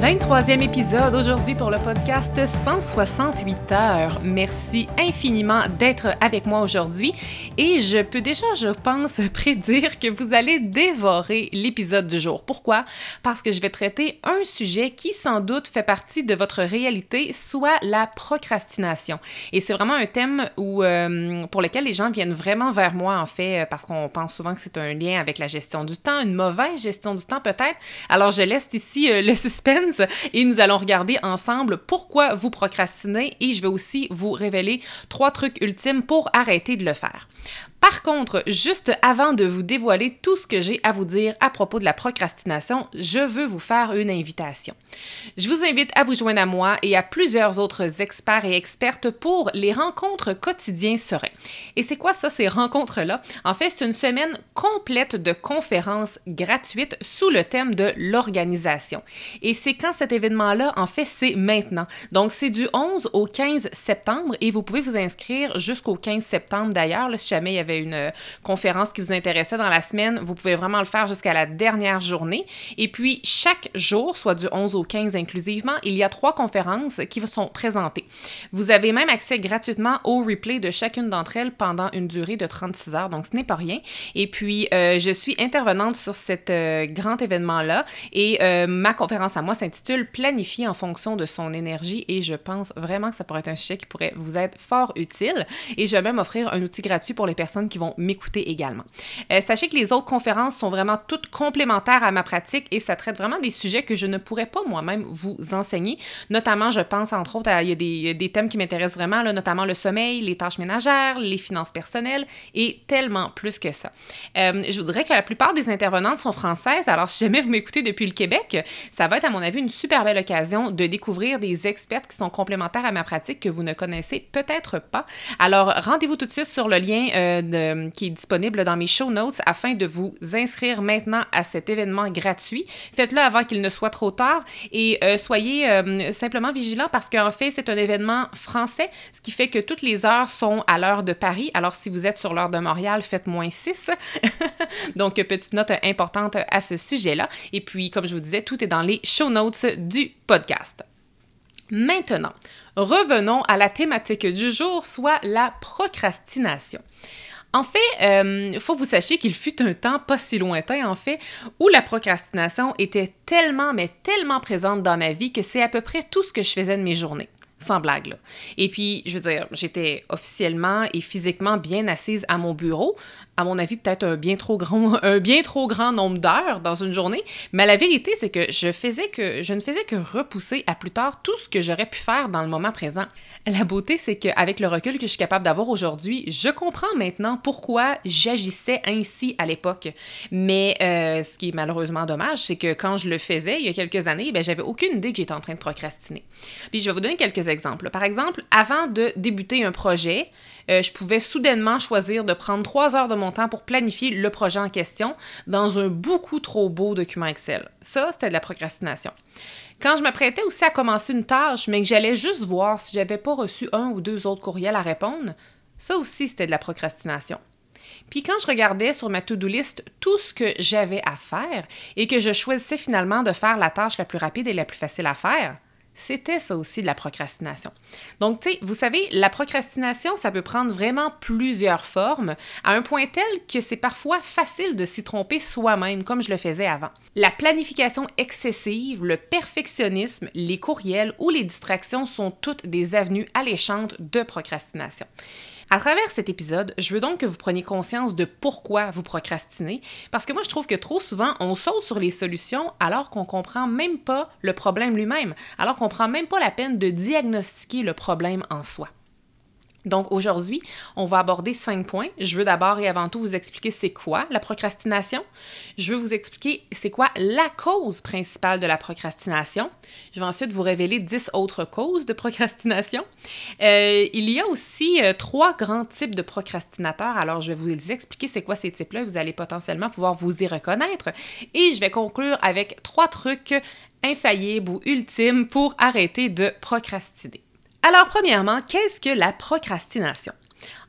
23e épisode aujourd'hui pour le podcast 168 heures. Merci infiniment d'être avec moi aujourd'hui et je peux déjà, je pense, prédire que vous allez dévorer l'épisode du jour. Pourquoi? Parce que je vais traiter un sujet qui sans doute fait partie de votre réalité, soit la procrastination. Et c'est vraiment un thème où, euh, pour lequel les gens viennent vraiment vers moi, en fait, parce qu'on pense souvent que c'est un lien avec la gestion du temps, une mauvaise gestion du temps peut-être. Alors je laisse ici euh, le suspense et nous allons regarder ensemble pourquoi vous procrastinez et je vais aussi vous révéler trois trucs ultimes pour arrêter de le faire. Par contre, juste avant de vous dévoiler tout ce que j'ai à vous dire à propos de la procrastination, je veux vous faire une invitation. Je vous invite à vous joindre à moi et à plusieurs autres experts et expertes pour les rencontres quotidiens sereins. Et c'est quoi ça, ces rencontres-là? En fait, c'est une semaine complète de conférences gratuites sous le thème de l'organisation. Et c'est quand cet événement-là, en fait, c'est maintenant. Donc, c'est du 11 au 15 septembre et vous pouvez vous inscrire jusqu'au 15 septembre d'ailleurs, si jamais il y avait une euh, conférence qui vous intéressait dans la semaine, vous pouvez vraiment le faire jusqu'à la dernière journée. Et puis, chaque jour, soit du 11 au 15 inclusivement, il y a trois conférences qui vous sont présentées. Vous avez même accès gratuitement au replay de chacune d'entre elles pendant une durée de 36 heures, donc ce n'est pas rien. Et puis, euh, je suis intervenante sur cet euh, grand événement-là et ma conférence à moi s'intitule Planifier en fonction de son énergie et je pense vraiment que ça pourrait être un sujet qui pourrait vous être fort utile. Et je vais même offrir un outil gratuit pour les personnes qui vont m'écouter également. Euh, sachez que les autres conférences sont vraiment toutes complémentaires à ma pratique et ça traite vraiment des sujets que je ne pourrais pas moi-même vous enseigner. Notamment, je pense entre autres, à, il y des, thèmes qui m'intéressent vraiment, notamment le sommeil, les tâches ménagères, les finances personnelles et tellement plus que ça. Euh, je voudrais que la plupart des intervenantes sont françaises, alors si jamais vous m'écoutez depuis le Québec, ça va être à mon avis une super belle occasion de découvrir des experts qui sont complémentaires à ma pratique que vous ne connaissez peut-être pas. Alors rendez-vous tout de suite sur le lien euh, qui est disponible dans mes show notes afin de vous inscrire maintenant à cet événement gratuit. Faites-le avant qu'il ne soit trop tard et euh, soyez euh, simplement vigilants parce qu'en fait, c'est un événement français, ce qui fait que toutes les heures sont à l'heure de Paris. Alors, si vous êtes sur l'heure de Montréal, faites moins 6. Donc, petite note importante à ce sujet-là. Et puis, comme je vous disais, tout est dans les show notes du podcast. Maintenant, revenons à la thématique du jour, soit la procrastination. En fait, il euh, faut que vous sachiez qu'il fut un temps pas si lointain, en fait, où la procrastination était tellement, mais tellement présente dans ma vie que c'est à peu près tout ce que je faisais de mes journées. Sans blague, là. Et puis, je veux dire, j'étais officiellement et physiquement bien assise à mon bureau, à mon avis, peut-être un bien trop grand, un bien nombre d'heures dans une journée. Mais la vérité, c'est que je faisais que je ne faisais que repousser à plus tard tout ce que j'aurais pu faire dans le moment présent. La beauté, c'est qu'avec le recul que je suis capable d'avoir aujourd'hui, je comprends maintenant pourquoi j'agissais ainsi à l'époque. Mais euh, ce qui est malheureusement dommage, c'est que quand je le faisais il y a quelques années, ben, j'avais aucune idée que j'étais en train de procrastiner. Puis je vais vous donner quelques exemples. Par exemple, avant de débuter un projet, euh, je pouvais soudainement choisir de prendre trois heures de mon temps pour planifier le projet en question dans un beaucoup trop beau document Excel. Ça, c'était de la procrastination. Quand je m'apprêtais aussi à commencer une tâche, mais que j'allais juste voir si j'avais pas reçu un ou deux autres courriels à répondre, ça aussi, c'était de la procrastination. Puis quand je regardais sur ma to-do list tout ce que j'avais à faire et que je choisissais finalement de faire la tâche la plus rapide et la plus facile à faire, c'était ça aussi de la procrastination. Donc, tu sais, vous savez, la procrastination, ça peut prendre vraiment plusieurs formes, à un point tel que c'est parfois facile de s'y tromper soi-même, comme je le faisais avant. La planification excessive, le perfectionnisme, les courriels ou les distractions sont toutes des avenues alléchantes de procrastination. À travers cet épisode, je veux donc que vous preniez conscience de pourquoi vous procrastinez, parce que moi je trouve que trop souvent on saute sur les solutions alors qu'on comprend même pas le problème lui-même, alors qu'on prend même pas la peine de diagnostiquer le problème en soi. Donc aujourd'hui, on va aborder cinq points. Je veux d'abord et avant tout vous expliquer c'est quoi la procrastination. Je veux vous expliquer c'est quoi la cause principale de la procrastination. Je vais ensuite vous révéler dix autres causes de procrastination. Euh, il y a aussi euh, trois grands types de procrastinateurs. Alors je vais vous expliquer c'est quoi ces types-là. Vous allez potentiellement pouvoir vous y reconnaître. Et je vais conclure avec trois trucs infaillibles ou ultimes pour arrêter de procrastiner. Alors, premièrement, qu'est-ce que la procrastination?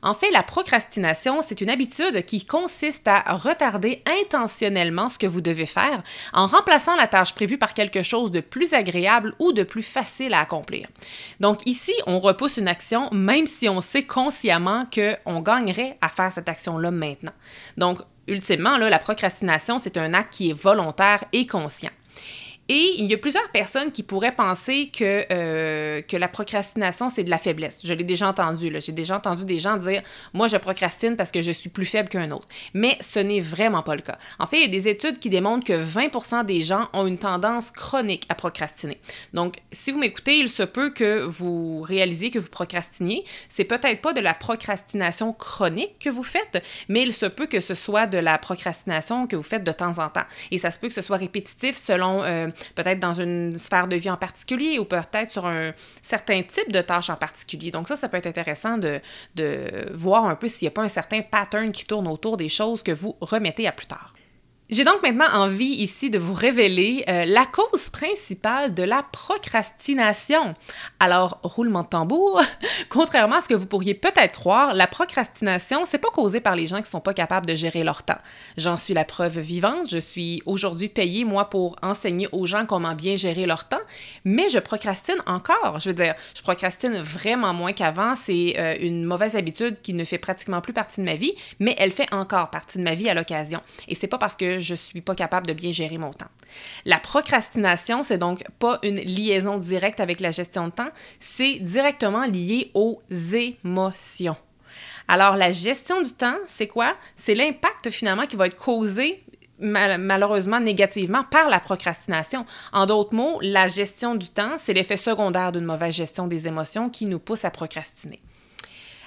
En fait, la procrastination, c'est une habitude qui consiste à retarder intentionnellement ce que vous devez faire en remplaçant la tâche prévue par quelque chose de plus agréable ou de plus facile à accomplir. Donc ici, on repousse une action même si on sait consciemment qu'on gagnerait à faire cette action-là maintenant. Donc, ultimement, la procrastination, c'est un acte qui est volontaire et conscient. Et il y a plusieurs personnes qui pourraient penser que, euh, que la procrastination, c'est de la faiblesse. Je l'ai déjà entendu. J'ai déjà entendu des gens dire Moi, je procrastine parce que je suis plus faible qu'un autre. Mais ce n'est vraiment pas le cas. En fait, il y a des études qui démontrent que 20% des gens ont une tendance chronique à procrastiner. Donc, si vous m'écoutez, il se peut que vous réalisiez que vous procrastiniez. C'est peut-être pas de la procrastination chronique que vous faites, mais il se peut que ce soit de la procrastination que vous faites de temps en temps. Et ça se peut que ce soit répétitif selon. Euh, peut-être dans une sphère de vie en particulier ou peut-être sur un certain type de tâche en particulier. Donc ça, ça peut être intéressant de, de voir un peu s'il n'y a pas un certain pattern qui tourne autour des choses que vous remettez à plus tard. J'ai donc maintenant envie ici de vous révéler euh, la cause principale de la procrastination. Alors, roulement de tambour, contrairement à ce que vous pourriez peut-être croire, la procrastination, c'est pas causé par les gens qui sont pas capables de gérer leur temps. J'en suis la preuve vivante, je suis aujourd'hui payée moi pour enseigner aux gens comment bien gérer leur temps, mais je procrastine encore. Je veux dire, je procrastine vraiment moins qu'avant, c'est euh, une mauvaise habitude qui ne fait pratiquement plus partie de ma vie, mais elle fait encore partie de ma vie à l'occasion. Et c'est pas parce que je suis pas capable de bien gérer mon temps. La procrastination, c'est donc pas une liaison directe avec la gestion de temps, c'est directement lié aux émotions. Alors, la gestion du temps, c'est quoi? C'est l'impact finalement qui va être causé malheureusement négativement par la procrastination. En d'autres mots, la gestion du temps, c'est l'effet secondaire d'une mauvaise gestion des émotions qui nous pousse à procrastiner.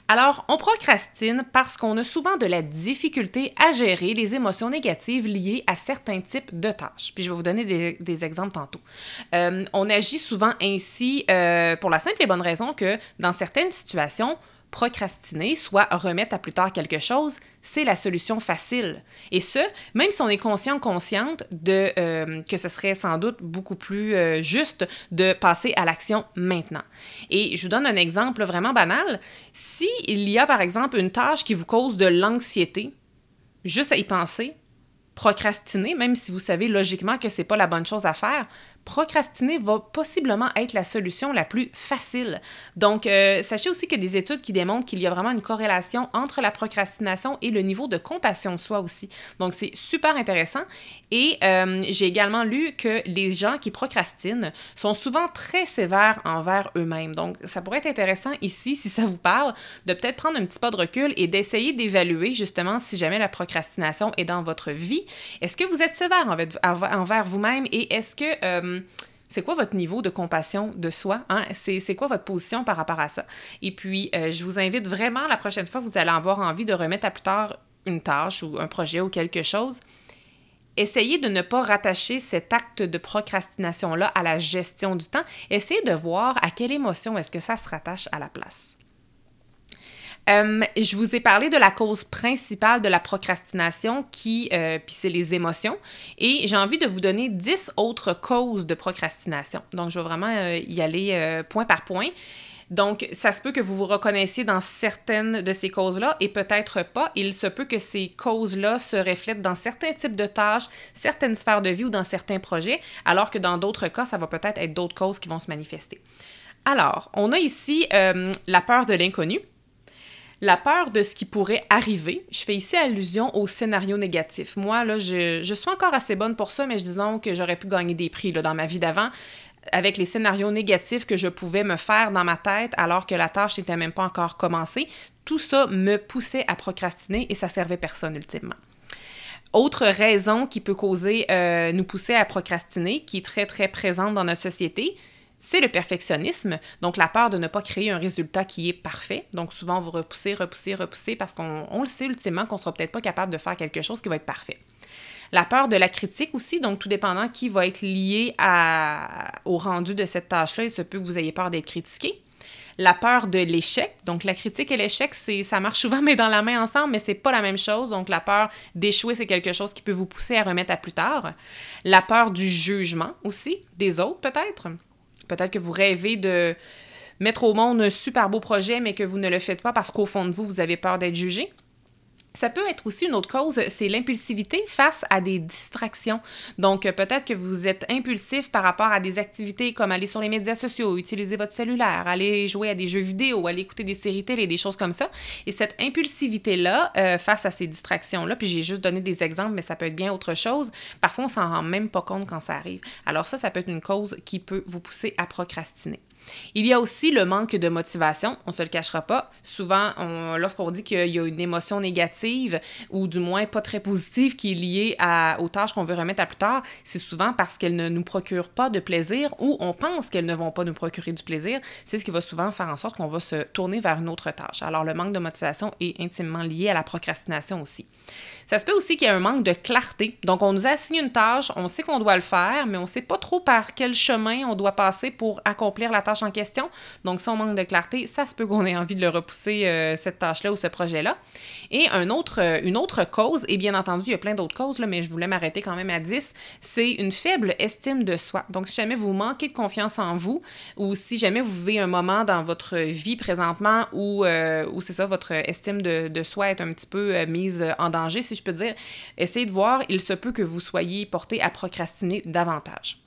Alors, on procrastine parce qu'on a souvent de la difficulté à gérer les émotions négatives liées à certains types de tâches. Puis je vais vous donner des, exemples tantôt. Euh, on agit souvent ainsi euh, pour la simple et bonne raison que dans certaines situations, procrastiner, soit remettre à plus tard quelque chose, c'est la solution facile. Et ce, même si on est conscient, consciente de euh, que ce serait sans doute beaucoup plus euh, juste de passer à l'action maintenant. Et je vous donne un exemple vraiment banal. Si il y a par exemple une tâche qui vous cause de l'anxiété, juste à y penser, procrastiner, même si vous savez logiquement que c'est pas la bonne chose à faire, procrastiner va possiblement être la solution la plus facile. Donc, euh, sachez aussi que des études qui démontrent qu'il y a vraiment une corrélation entre la procrastination et le niveau de compassion de soi aussi. Donc, c'est super intéressant. Et euh, j'ai également lu que les gens qui procrastinent sont souvent très sévères envers eux-mêmes. Donc, ça pourrait être intéressant ici, si ça vous parle, de peut-être prendre un petit pas de recul et d'essayer d'évaluer justement si jamais la procrastination est dans votre vie. Est-ce que vous êtes sévère envers vous-même et est-ce que... Euh, c'est quoi votre niveau de compassion de soi? Hein? C'est quoi votre position par rapport à ça? Et puis, euh, je vous invite vraiment la prochaine fois que vous allez avoir envie de remettre à plus tard une tâche ou un projet ou quelque chose, essayez de ne pas rattacher cet acte de procrastination-là à la gestion du temps. Essayez de voir à quelle émotion est-ce que ça se rattache à la place. Euh, je vous ai parlé de la cause principale de la procrastination qui, euh, puis c'est les émotions. Et j'ai envie de vous donner 10 autres causes de procrastination. Donc, je vais vraiment euh, y aller point par point. Donc, ça se peut que vous vous reconnaissiez dans certaines de ces causes-là et peut-être pas. Il se peut que ces causes-là se reflètent dans certains types de tâches, certaines sphères de vie ou dans certains projets, alors que dans d'autres cas, ça va peut-être être, d'autres causes qui vont se manifester. Alors, on a ici la peur de l'inconnu. La peur de ce qui pourrait arriver, je fais ici allusion au scénario négatif. Moi, là, je, suis encore assez bonne pour ça, mais je disons que j'aurais pu gagner des prix dans ma vie d'avant avec les scénarios négatifs que je pouvais me faire dans ma tête alors que la tâche n'était même pas encore commencée. Tout ça me poussait à procrastiner et ça servait personne ultimement. Autre raison qui peut causer, euh, nous pousser à procrastiner, qui est très très présente dans notre société, c'est le perfectionnisme, donc la peur de ne pas créer un résultat qui est parfait. Donc souvent, on va repousser, repousser, repousser parce qu'on le sait ultimement qu'on ne sera peut-être pas capable de faire quelque chose qui va être parfait. La peur de la critique aussi, donc tout dépendant qui va être lié au rendu de cette tâche-là, il se peut que vous ayez peur d'être critiqué. La peur de l'échec, donc la critique et l'échec, ça marche souvent mais dans la main ensemble, mais c'est pas la même chose. Donc la peur d'échouer, c'est quelque chose qui peut vous pousser à remettre à plus tard. La peur du jugement aussi des autres peut-être. Peut-être que vous rêvez de mettre au monde un super beau projet, mais que vous ne le faites pas parce qu'au fond de vous, vous avez peur d'être jugé. Ça peut être aussi une autre cause, c'est l'impulsivité face à des distractions. Donc, euh, peut-être que vous êtes impulsif par rapport à des activités comme aller sur les médias sociaux, utiliser votre cellulaire, aller jouer à des jeux vidéo, aller écouter des séries télé, des choses comme ça. Et cette impulsivité-là, euh, face à ces distractions-là, puis j'ai juste donné des exemples, mais ça peut être bien autre chose, parfois on s'en rend même pas compte quand ça arrive. Alors ça, ça peut être une cause qui peut vous pousser à procrastiner. Il y a aussi le manque de motivation, on ne se le cachera pas. Souvent, lorsqu'on dit qu'il y a une émotion négative ou du moins pas très positive qui est liée à, aux tâches qu'on veut remettre à plus tard, c'est souvent parce qu'elles ne nous procurent pas de plaisir ou on pense qu'elles ne vont pas nous procurer du plaisir. C'est ce qui va souvent faire en sorte qu'on va se tourner vers une autre tâche. Alors, le manque de motivation est intimement lié à la procrastination aussi. Ça se peut aussi qu'il y ait un manque de clarté. Donc, on nous a assigné une tâche, on sait qu'on doit le faire, mais on ne sait pas trop par quel chemin on doit passer pour accomplir la tâche en question. Donc, si on manque de clarté, ça se peut qu'on ait envie de le repousser, euh, cette tâche-là ou ce projet-là. Et euh, une autre cause, et bien entendu, il y a plein d'autres causes, mais je voulais m'arrêter quand même à 10, c'est une faible estime de soi. Donc, si jamais vous manquez de confiance en vous ou si jamais vous vivez un moment dans votre vie présentement où, euh, où c'est ça, votre estime de, soi est un petit peu mise en danger, si je peux dire, essayez de voir, il se peut que vous soyez porté à procrastiner davantage.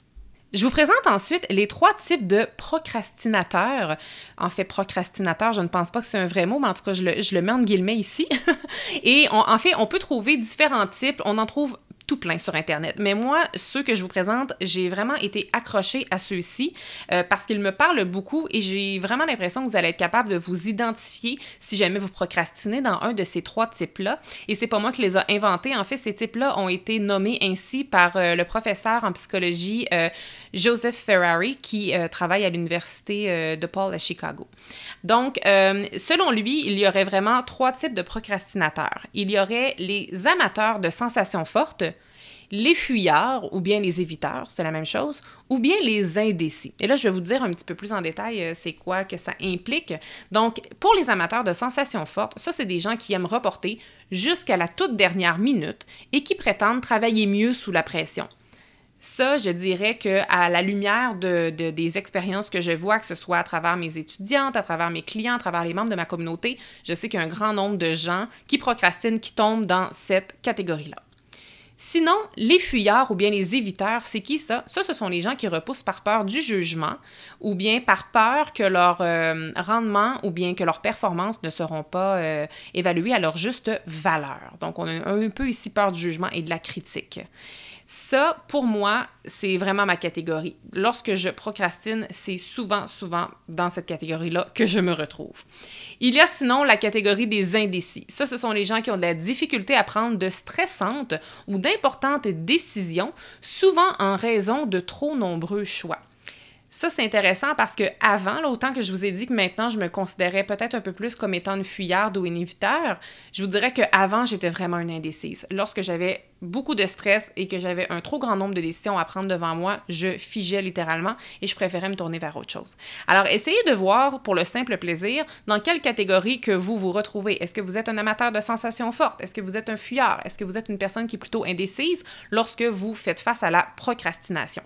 Je vous présente ensuite les trois types de procrastinateurs. En fait, procrastinateur, je ne pense pas que c'est un vrai mot, mais en tout cas, je le, mets en guillemets ici. Et en fait, on peut trouver différents types. On en trouve tout plein sur Internet. Mais moi, ceux que je vous présente, j'ai vraiment été accrochée à ceux-ci euh, parce qu'ils me parlent beaucoup et j'ai vraiment l'impression que vous allez être capable de vous identifier si jamais vous procrastinez dans un de ces trois types-là. Et c'est pas moi qui les a inventés. En fait, ces types-là ont été nommés ainsi par euh, le professeur en psychologie euh, Joseph Ferrari qui travaille à l'université de Paul à Chicago. Donc, selon lui, il y aurait vraiment trois types de procrastinateurs. Il y aurait les amateurs de sensations fortes, les fuyards ou bien les éviteurs, c'est la même chose, ou bien les indécis. Et là, je vais vous dire un petit peu plus en détail euh, c'est quoi que ça implique. Donc, pour les amateurs de sensations fortes, ça, c'est des gens qui aiment reporter jusqu'à la toute dernière minute et qui prétendent travailler mieux sous la pression. Ça, je dirais que à la lumière de, des expériences que je vois, que ce soit à travers mes étudiantes, à travers mes clients, à travers les membres de ma communauté, je sais qu'il y a un grand nombre de gens qui procrastinent, qui tombent dans cette catégorie-là. Sinon, les fuyards ou bien les éviteurs, c'est qui ça? Ça, ce sont les gens qui repoussent par peur du jugement ou bien par peur que leur euh, rendement ou bien que leurs performances ne seront pas euh, évaluées à leur juste valeur. Donc, on a un peu ici peur du jugement et de la critique. Ça, pour moi, c'est vraiment ma catégorie. Lorsque je procrastine, c'est souvent, souvent dans cette catégorie-là que je me retrouve. Il y a sinon la catégorie des indécis. Ça, ce sont les gens qui ont de la difficulté à prendre de stressantes ou d'importantes décisions, souvent en raison de trop nombreux choix. Ça, c'est intéressant parce que avant, autant que je vous ai dit que maintenant, je me considérais peut-être un peu plus comme étant une fuyarde ou une éviteur, je vous dirais qu'avant, j'étais vraiment une indécise. Lorsque j'avais beaucoup de stress et que j'avais un trop grand nombre de décisions à prendre devant moi, je figeais littéralement et je préférais me tourner vers autre chose. Alors, essayez de voir, pour le simple plaisir, dans quelle catégorie que vous vous retrouvez. Est-ce que vous êtes un amateur de sensations fortes? Est-ce que vous êtes un fuyard? Est-ce que vous êtes une personne qui est plutôt indécise lorsque vous faites face à la procrastination?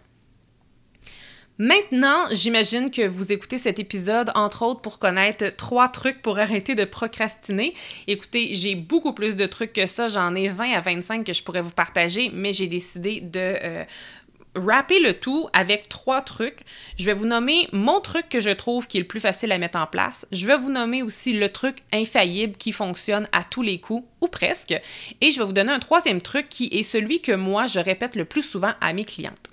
Maintenant, j'imagine que vous écoutez cet épisode, entre autres, pour connaître trois trucs pour arrêter de procrastiner. Écoutez, j'ai beaucoup plus de trucs que ça. J'en ai 20 à 25 que je pourrais vous partager, mais j'ai décidé de... Euh, le tout avec trois trucs. Je vais vous nommer mon truc que je trouve qui est le plus facile à mettre en place. Je vais vous nommer aussi le truc infaillible qui fonctionne à tous les coups, ou presque. Et je vais vous donner un troisième truc qui est celui que moi, je répète le plus souvent à mes clientes.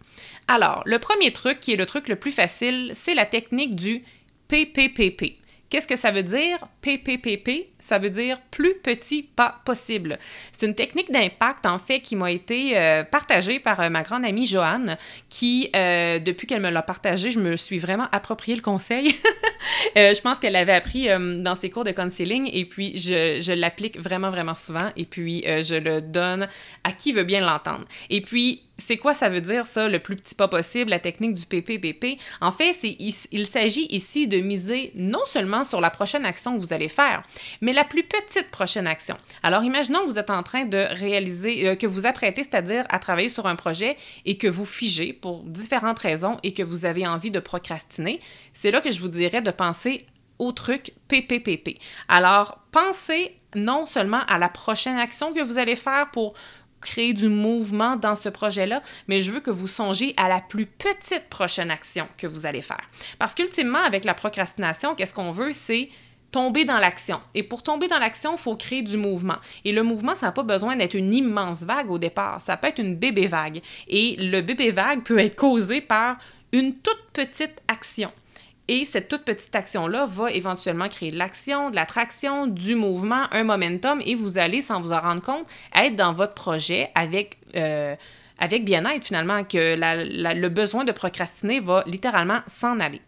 Alors, le premier truc, qui est le truc le plus facile, c'est la technique du PPPP. Qu'est-ce que ça veut dire? PPPP, ça veut dire plus petit pas possible. C'est une technique d'impact, en fait, qui m'a été euh, partagée par euh, ma grande amie Joanne, qui, euh, depuis qu'elle me l'a partagée, je me suis vraiment approprié le conseil. je pense qu'elle l'avait appris dans ses cours de counseling et puis je, je l'applique vraiment, vraiment souvent et puis je le donne à qui veut bien l'entendre. Et puis, c'est quoi ça veut dire, ça, le plus petit pas possible, la technique du PPPP? En fait, il, s'agit ici de miser non seulement sur la prochaine action que vous allez faire, mais la plus petite prochaine action. Alors, imaginons que vous êtes en train de réaliser, euh, que vous apprêtez, c'est-à-dire à travailler sur un projet et que vous figez pour différentes raisons et que vous avez envie de procrastiner. C'est là que je vous dirais de penser au truc PPPP. Alors, pensez non seulement à la prochaine action que vous allez faire pour créer du mouvement dans ce projet-là, mais je veux que vous songiez à la plus petite prochaine action que vous allez faire. Parce qu'ultimement, avec la procrastination, qu'est-ce qu'on veut, c'est tomber dans l'action. Et pour tomber dans l'action, il faut créer du mouvement. Et le mouvement, ça n'a pas besoin d'être une immense vague au départ. Ça peut être une bébé vague. Et le bébé vague peut être causé par une toute petite action. Et cette toute petite action-là va éventuellement créer de l'action, de l'attraction, du mouvement, un momentum, et vous allez, sans vous en rendre compte, être dans votre projet avec, euh, bien-être finalement, que le besoin de procrastiner va littéralement s'en aller.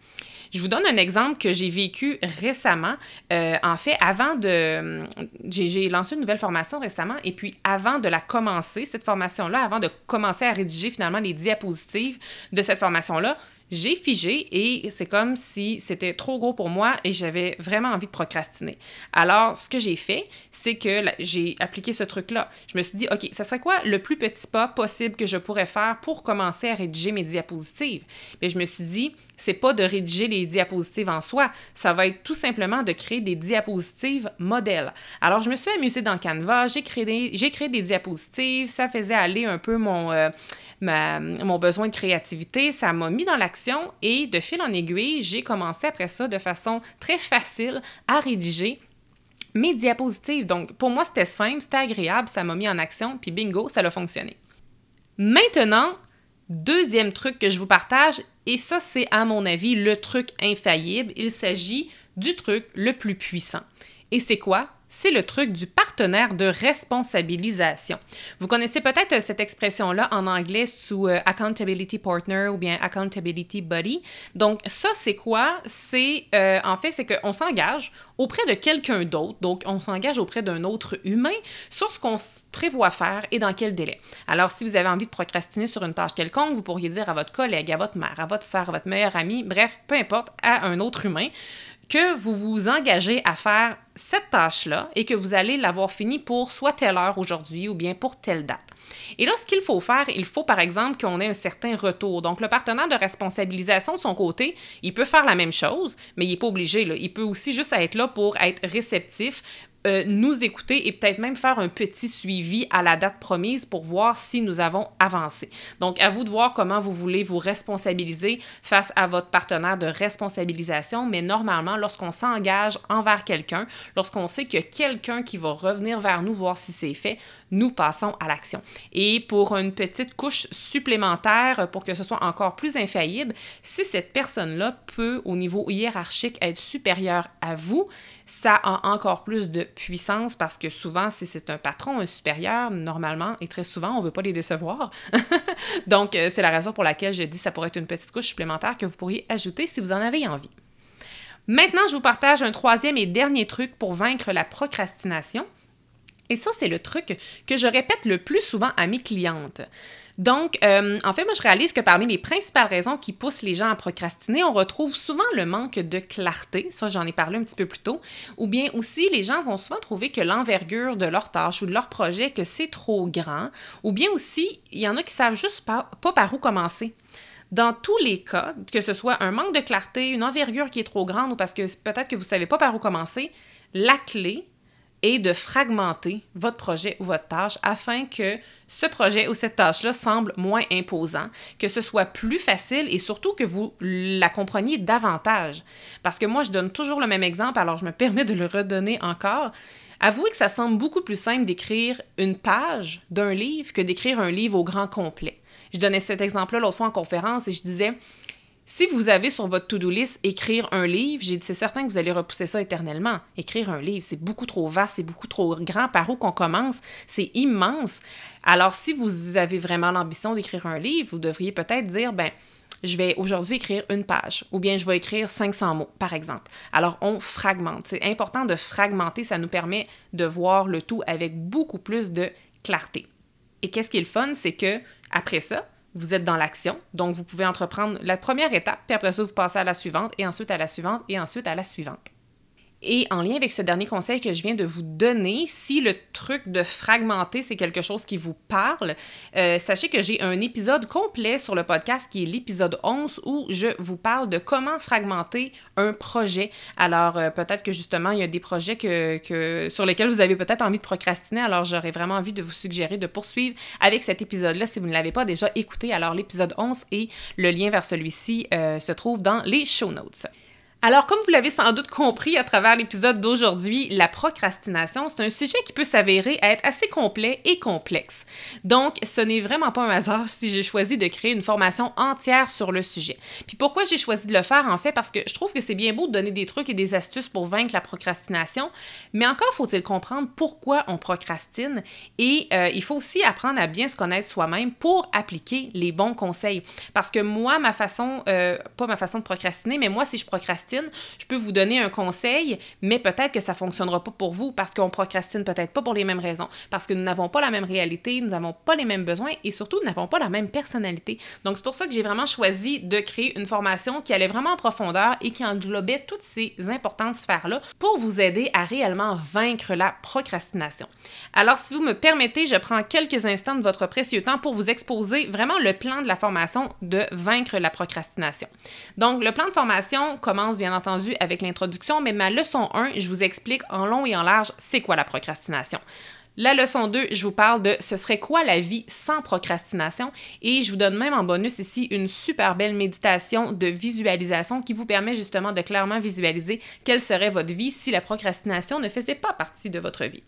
Je vous donne un exemple que j'ai vécu récemment. Euh, en fait, avant de... J'ai lancé une nouvelle formation récemment et puis avant de la commencer, cette formation-là, avant de commencer à rédiger finalement les diapositives de cette formation-là, j'ai figé et c'est comme si c'était trop gros pour moi et j'avais vraiment envie de procrastiner. Alors, ce que j'ai fait, c'est que j'ai appliqué ce truc-là. Je me suis dit, OK, ça serait quoi le plus petit pas possible que je pourrais faire pour commencer à rédiger mes diapositives? Mais je me suis dit, c'est pas de rédiger les diapositives en soi, ça va être tout simplement de créer des diapositives modèles. Alors, je me suis amusée dans Canva, j'ai créé j'ai créé des diapositives, ça faisait aller un peu mon, euh, mon besoin de créativité, ça m'a mis dans l'action et de fil en aiguille, j'ai commencé après ça de façon très facile à rédiger mes diapositives. Donc, pour moi, c'était simple, c'était agréable, ça m'a mis en action, puis bingo, ça a fonctionné. Maintenant, deuxième truc que je vous partage, et ça, c'est à mon avis le truc infaillible, il s'agit du truc le plus puissant. Et c'est quoi? C'est le truc du partenaire de responsabilisation. Vous connaissez peut-être cette expression-là en anglais sous euh, accountability partner ou bien accountability buddy. Donc ça, c'est quoi? C'est euh, en fait, c'est qu'on s'engage auprès de quelqu'un d'autre, donc on s'engage auprès d'un autre humain sur ce qu'on prévoit faire et dans quel délai. Alors si vous avez envie de procrastiner sur une tâche quelconque, vous pourriez dire à votre collègue, à votre mère, à votre soeur, à votre meilleur ami, bref, peu importe, à un autre humain, que vous vous engagez à faire cette tâche-là et que vous allez l'avoir fini pour soit telle heure aujourd'hui ou bien pour telle date. Et là, ce qu'il faut faire, il faut par exemple qu'on ait un certain retour. Donc, le partenaire de responsabilisation de son côté, il peut faire la même chose, mais il n'est pas obligé. Il peut aussi juste être là pour être réceptif, euh, nous écouter et peut-être même faire un petit suivi à la date promise pour voir si nous avons avancé. Donc, à vous de voir comment vous voulez vous responsabiliser face à votre partenaire de responsabilisation, mais normalement, lorsqu'on s'engage envers quelqu'un, lorsqu'on sait qu'il y a quelqu'un qui va revenir vers nous voir si c'est fait, nous passons à l'action. Et pour une petite couche supplémentaire, pour que ce soit encore plus infaillible, si cette personne-là peut, au niveau hiérarchique, être supérieure à vous, ça a encore plus de puissance parce que souvent, si c'est un patron, un supérieur, normalement, et très souvent, on ne veut pas les décevoir. Donc, euh, c'est la raison pour laquelle j'ai dit que ça pourrait être une petite couche supplémentaire que vous pourriez ajouter si vous en avez envie. Maintenant, je vous partage un troisième et dernier truc pour vaincre la procrastination. Et ça, c'est le truc que je répète le plus souvent à mes clientes. Donc, euh, en fait, moi, je réalise que parmi les principales raisons qui poussent les gens à procrastiner, on retrouve souvent le manque de clarté, ça j'en ai parlé un petit peu plus tôt, ou bien aussi les gens vont souvent trouver que l'envergure de leur tâche ou de leur projet, que c'est trop grand, ou bien aussi, il y en a qui savent juste pas, pas par où commencer. Dans tous les cas, que ce soit un manque de clarté, une envergure qui est trop grande ou parce que peut-être que vous ne savez pas par où commencer, la clé est de fragmenter votre projet ou votre tâche afin que ce projet ou cette tâche-là semble moins imposant, que ce soit plus facile et surtout que vous la compreniez davantage. Parce que moi, je donne toujours le même exemple, alors je me permets de le redonner encore. Avouez que ça semble beaucoup plus simple d'écrire une page d'un livre que d'écrire un livre au grand complet. Je donnais cet exemple-là l'autre fois en conférence et je disais, si vous avez sur votre to-do list écrire un livre, j'ai dit c'est certain que vous allez repousser ça éternellement. Écrire un livre, c'est beaucoup trop vaste, c'est beaucoup trop grand. Par où qu'on commence, c'est immense. Alors si vous avez vraiment l'ambition d'écrire un livre, vous devriez peut-être dire ben je vais aujourd'hui écrire une page ou bien je vais écrire 500 mots, par exemple. Alors, on fragmente. C'est important de fragmenter, ça nous permet de voir le tout avec beaucoup plus de clarté. Et qu'est-ce qui est le fun, c'est que après ça, vous êtes dans l'action, donc vous pouvez entreprendre la première étape, puis après ça, vous passez à la suivante, et ensuite à la suivante, et ensuite à la suivante. Et en lien avec ce dernier conseil que je viens de vous donner, si le truc de fragmenter, c'est quelque chose qui vous parle, euh, sachez que j'ai un épisode complet sur le podcast qui est l'épisode 11 où je vous parle de comment fragmenter un projet. Alors, euh, peut-être que justement, il y a des projets sur lesquels vous avez peut-être envie de procrastiner. Alors, j'aurais vraiment envie de vous suggérer de poursuivre avec cet épisode-là si vous ne l'avez pas déjà écouté. Alors, l'épisode 11 et le lien vers celui-ci euh, se trouve dans les show notes. Alors, comme vous l'avez sans doute compris à travers l'épisode d'aujourd'hui, la procrastination, c'est un sujet qui peut s'avérer être assez complet et complexe. Donc, ce n'est vraiment pas un hasard si j'ai choisi de créer une formation entière sur le sujet. Puis pourquoi j'ai choisi de le faire, en fait, parce que je trouve que c'est bien beau de donner des trucs et des astuces pour vaincre la procrastination, mais encore faut-il comprendre pourquoi on procrastine et euh, il faut aussi apprendre à bien se connaître soi-même pour appliquer les bons conseils. Parce que moi, ma façon, euh, pas ma façon de procrastiner, mais moi, si je procrastine, je peux vous donner un conseil, mais peut-être que ça ne fonctionnera pas pour vous parce qu'on procrastine peut-être pas pour les mêmes raisons, parce que nous n'avons pas la même réalité, nous n'avons pas les mêmes besoins et surtout nous n'avons pas la même personnalité. Donc c'est pour ça que j'ai vraiment choisi de créer une formation qui allait vraiment en profondeur et qui englobait toutes ces importantes sphères-là pour vous aider à réellement vaincre la procrastination. Alors si vous me permettez, je prends quelques instants de votre précieux temps pour vous exposer vraiment le plan de la formation de vaincre la procrastination. Donc le plan de formation commence bien entendu avec l'introduction, mais ma leçon 1, je vous explique en long et en large c'est quoi la procrastination. La leçon 2, je vous parle de ce serait quoi la vie sans procrastination et je vous donne même en bonus ici une super belle méditation de visualisation qui vous permet justement de clairement visualiser quelle serait votre vie si la procrastination ne faisait pas partie de votre vie.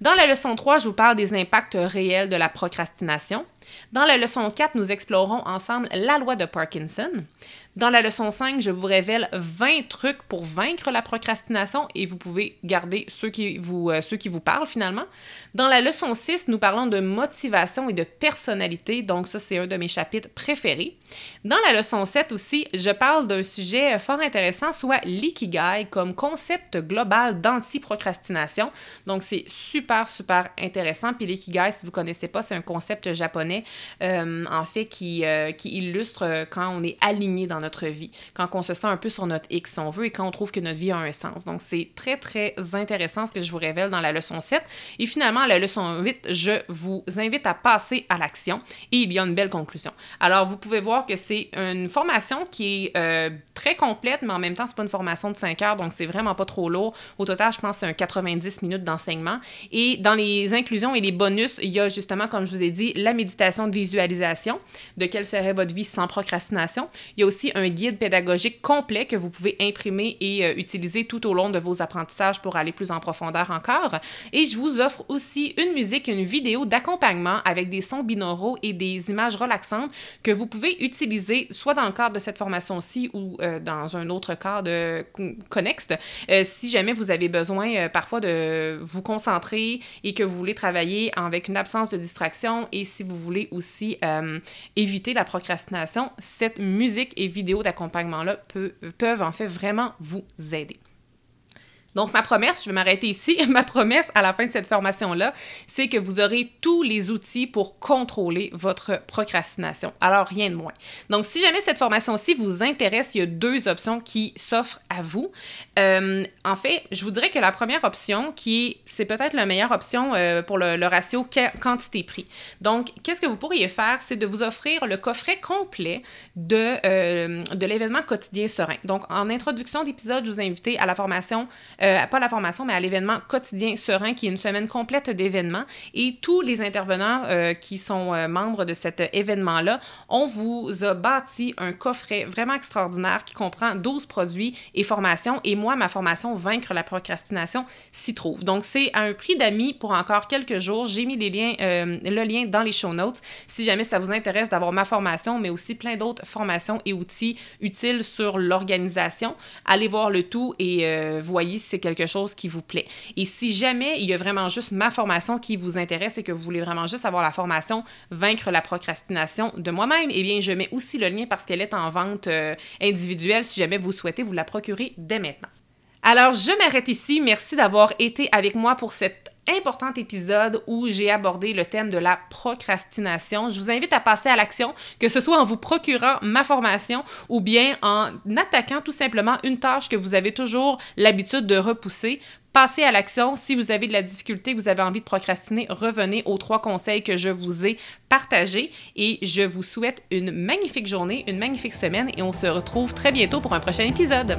Dans la leçon 3, je vous parle des impacts réels de la procrastination. Dans la leçon 4, nous explorons ensemble la loi de Parkinson. Dans la leçon 5, je vous révèle 20 trucs pour vaincre la procrastination et vous pouvez garder ceux qui vous, euh, ceux qui vous parlent finalement. Dans la leçon 6, nous parlons de motivation et de personnalité, donc ça c'est un de mes chapitres préférés. Dans la leçon 7 aussi, je parle d'un sujet fort intéressant, soit l'ikigai comme concept global d'anti-procrastination. Donc c'est super, super intéressant. Puis l'ikigai, si vous ne connaissez pas, c'est un concept japonais euh, en fait qui, euh, illustre quand on est aligné dans notre vie, quand on se sent un peu sur notre X, si on veut, et quand on trouve que notre vie a un sens. Donc, c'est très, très intéressant ce que je vous révèle dans la leçon 7. Et finalement, la leçon 8, je vous invite à passer à l'action et il y a une belle conclusion. Alors, vous pouvez voir que c'est une formation qui est euh, très complète, mais en même temps, c'est pas une formation de 5 heures, donc c'est vraiment pas trop lourd. Au total, je pense que c'est un 90 minutes d'enseignement. Et dans les inclusions et les bonus, il y a justement, comme je vous ai dit, la méditation de visualisation de quelle serait votre vie sans procrastination. Il y a aussi un guide pédagogique complet que vous pouvez imprimer et euh, utiliser tout au long de vos apprentissages pour aller plus en profondeur encore. Et je vous offre aussi une musique, une vidéo d'accompagnement avec des sons binauraux et des images relaxantes que vous pouvez utiliser soit dans le cadre de cette formation-ci ou euh, dans un autre cadre connexe. Euh, si jamais vous avez besoin parfois de vous concentrer et que vous voulez travailler avec une absence de distraction et si vous voulez aussi éviter la procrastination, cette musique et vidéo d'accompagnement-là peuvent en fait vraiment vous aider. Donc, ma promesse, je vais m'arrêter ici, ma promesse à la fin de cette formation-là, c'est que vous aurez tous les outils pour contrôler votre procrastination. Alors, rien de moins. Donc, si jamais cette formation-ci vous intéresse, il y a deux options qui s'offrent à vous. Euh, en fait, je vous dirais que la première option, qui est, c'est peut-être la meilleure option euh, pour le, ratio quantité-prix. Donc, qu'est-ce que vous pourriez faire, c'est de vous offrir le coffret complet de, euh, de l'événement quotidien serein. Donc, en introduction d'épisode, je vous ai invité à la formation euh, pas la formation, mais à l'événement quotidien serein, qui est une semaine complète d'événements. Et tous les intervenants euh, qui sont euh, membres de cet événement-là, on vous a bâti un coffret vraiment extraordinaire qui comprend 12 produits et formations. Et moi, ma formation Vaincre la procrastination s'y trouve. Donc, c'est à un prix d'amis pour encore quelques jours. J'ai mis les liens, le lien dans les show notes si jamais ça vous intéresse d'avoir ma formation, mais aussi plein d'autres formations et outils utiles sur l'organisation. Allez voir le tout et voyez si c'est quelque chose qui vous plaît. Et si jamais il y a vraiment juste ma formation qui vous intéresse et que vous voulez vraiment juste avoir la formation Vaincre la procrastination de moi-même, eh bien, je mets aussi le lien parce qu'elle est en vente euh, individuelle si jamais vous souhaitez vous la procurer dès maintenant. Alors, je m'arrête ici. Merci d'avoir été avec moi pour cet important épisode où j'ai abordé le thème de la procrastination. Je vous invite à passer à l'action, que ce soit en vous procurant ma formation ou bien en attaquant tout simplement une tâche que vous avez toujours l'habitude de repousser. Passez à l'action. Si vous avez de la difficulté, vous avez envie de procrastiner, revenez aux trois conseils que je vous ai partagés et je vous souhaite une magnifique journée, une magnifique semaine et on se retrouve très bientôt pour un prochain épisode.